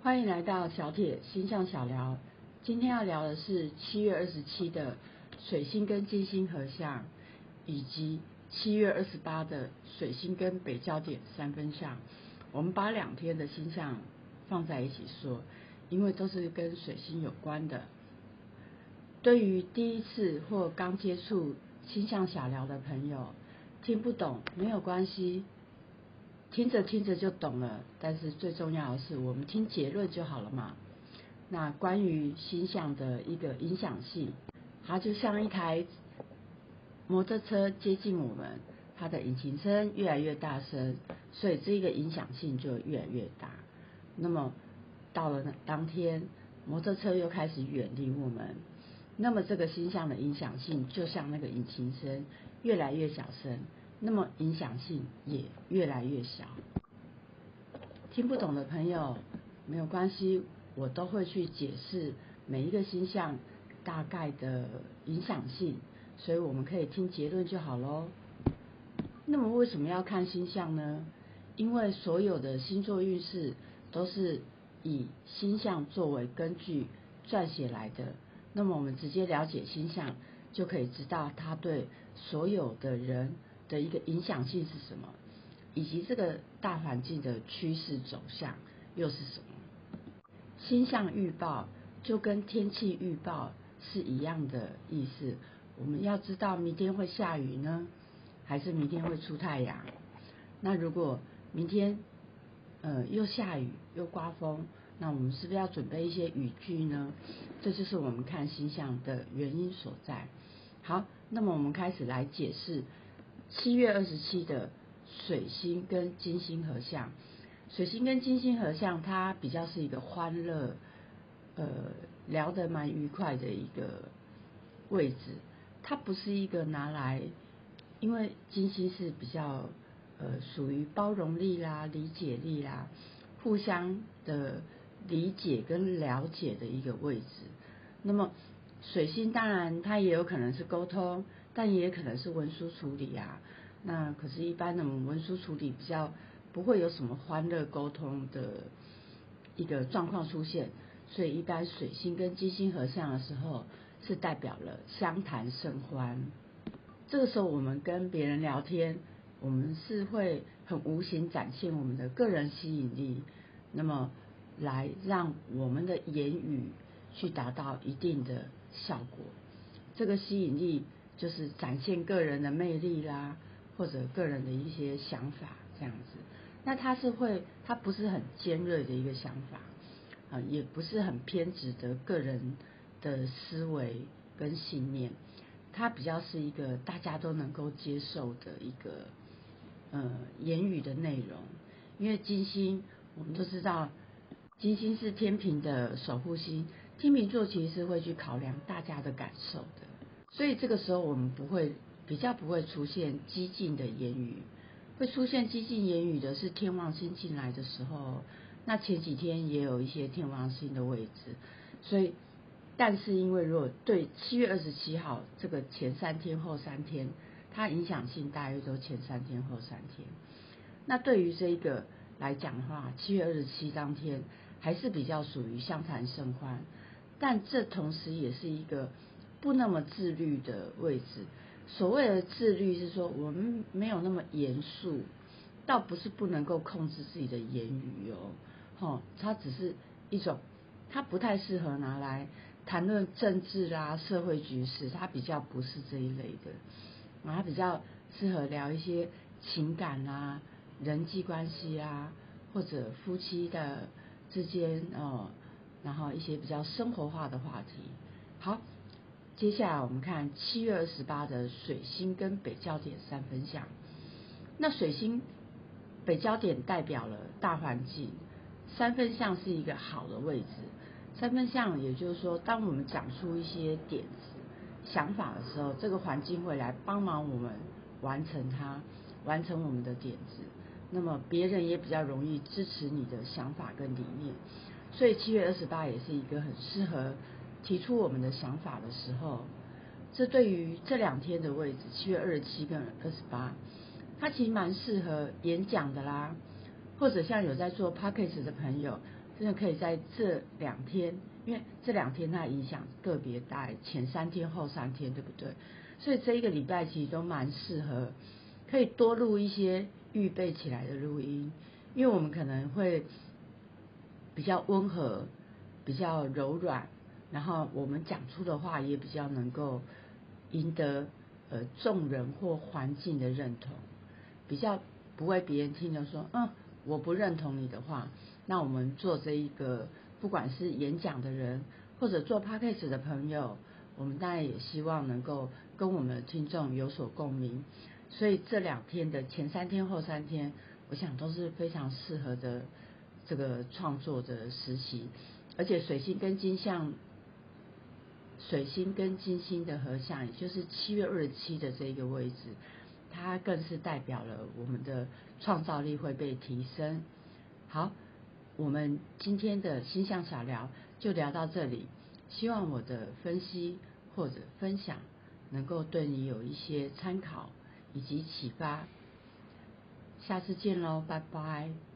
欢迎来到小铁星象小聊。今天要聊的是七月二十七的水星跟金星合相，以及七月二十八的水星跟北焦点三分相。我们把两天的星象放在一起说，因为都是跟水星有关的。对于第一次或刚接触星象小聊的朋友，听不懂没有关系。听着听着就懂了，但是最重要的是，我们听结论就好了嘛。那关于星象的一个影响性，它就像一台摩托车接近我们，它的引擎声越来越大声，所以这个影响性就越来越大。那么到了当天，摩托车又开始远离我们，那么这个星象的影响性就像那个引擎声越来越小声。那么影响性也越来越小。听不懂的朋友没有关系，我都会去解释每一个星象大概的影响性，所以我们可以听结论就好喽。那么为什么要看星象呢？因为所有的星座运势都是以星象作为根据撰写来的。那么我们直接了解星象，就可以知道它对所有的人。的一个影响性是什么，以及这个大环境的趋势走向又是什么？星象预报就跟天气预报是一样的意思。我们要知道明天会下雨呢，还是明天会出太阳？那如果明天呃又下雨又刮风，那我们是不是要准备一些雨具呢？这就是我们看星象的原因所在。好，那么我们开始来解释。七月二十七的水星跟金星合相，水星跟金星合相，它比较是一个欢乐，呃，聊得蛮愉快的一个位置。它不是一个拿来，因为金星是比较呃属于包容力啦、理解力啦、互相的理解跟了解的一个位置。那么水星当然它也有可能是沟通。但也可能是文书处理啊，那可是，一般的文书处理比较不会有什么欢乐沟通的一个状况出现，所以一般水星跟金星合相的时候，是代表了相谈甚欢。这个时候，我们跟别人聊天，我们是会很无形展现我们的个人吸引力，那么来让我们的言语去达到一定的效果。这个吸引力。就是展现个人的魅力啦，或者个人的一些想法这样子。那他是会，他不是很尖锐的一个想法啊，也不是很偏执的个人的思维跟信念。他比较是一个大家都能够接受的一个呃言语的内容。因为金星，我们都知道，金星是天平的守护星，天平座其实是会去考量大家的感受的。所以这个时候，我们不会比较不会出现激进的言语，会出现激进言语的是天王星进来的时候。那前几天也有一些天王星的位置，所以，但是因为如果对七月二十七号这个前三天后三天，它影响性大约都前三天后三天。那对于这一个来讲的话，七月二十七当天还是比较属于相谈甚欢，但这同时也是一个。不那么自律的位置，所谓的自律是说我们没有那么严肃，倒不是不能够控制自己的言语哦，吼，它只是一种，它不太适合拿来谈论政治啦、社会局势，它比较不是这一类的，啊它比较适合聊一些情感啊、人际关系啊，或者夫妻的之间哦，然后一些比较生活化的话题，好。接下来我们看七月二十八的水星跟北焦点三分相。那水星北焦点代表了大环境，三分相是一个好的位置。三分相也就是说，当我们讲出一些点子、想法的时候，这个环境会来帮忙我们完成它，完成我们的点子。那么别人也比较容易支持你的想法跟理念。所以七月二十八也是一个很适合。提出我们的想法的时候，这对于这两天的位置，七月二十七跟二十八，它其实蛮适合演讲的啦，或者像有在做 p a c k a g e 的朋友，真的可以在这两天，因为这两天它影响个别大，前三天后三天，对不对？所以这一个礼拜其实都蛮适合，可以多录一些预备起来的录音，因为我们可能会比较温和，比较柔软，然后我们讲出的话也比较能够赢得呃众人或环境的认同，比较不会别人听了说，嗯，我不认同你的话。那我们做这一个，不管是演讲的人，或者做 podcast 的朋友，我们当然也希望能够跟我们的听众有所共鸣。所以这两天的前三天后三天，我想都是非常适合的这个创作的时期。而且水星跟金象，水星跟金星的合相，也就是七月二十七的这个位置，它更是代表了我们的创造力会被提升。好。我们今天的星象小聊就聊到这里，希望我的分析或者分享能够对你有一些参考以及启发。下次见喽，拜拜。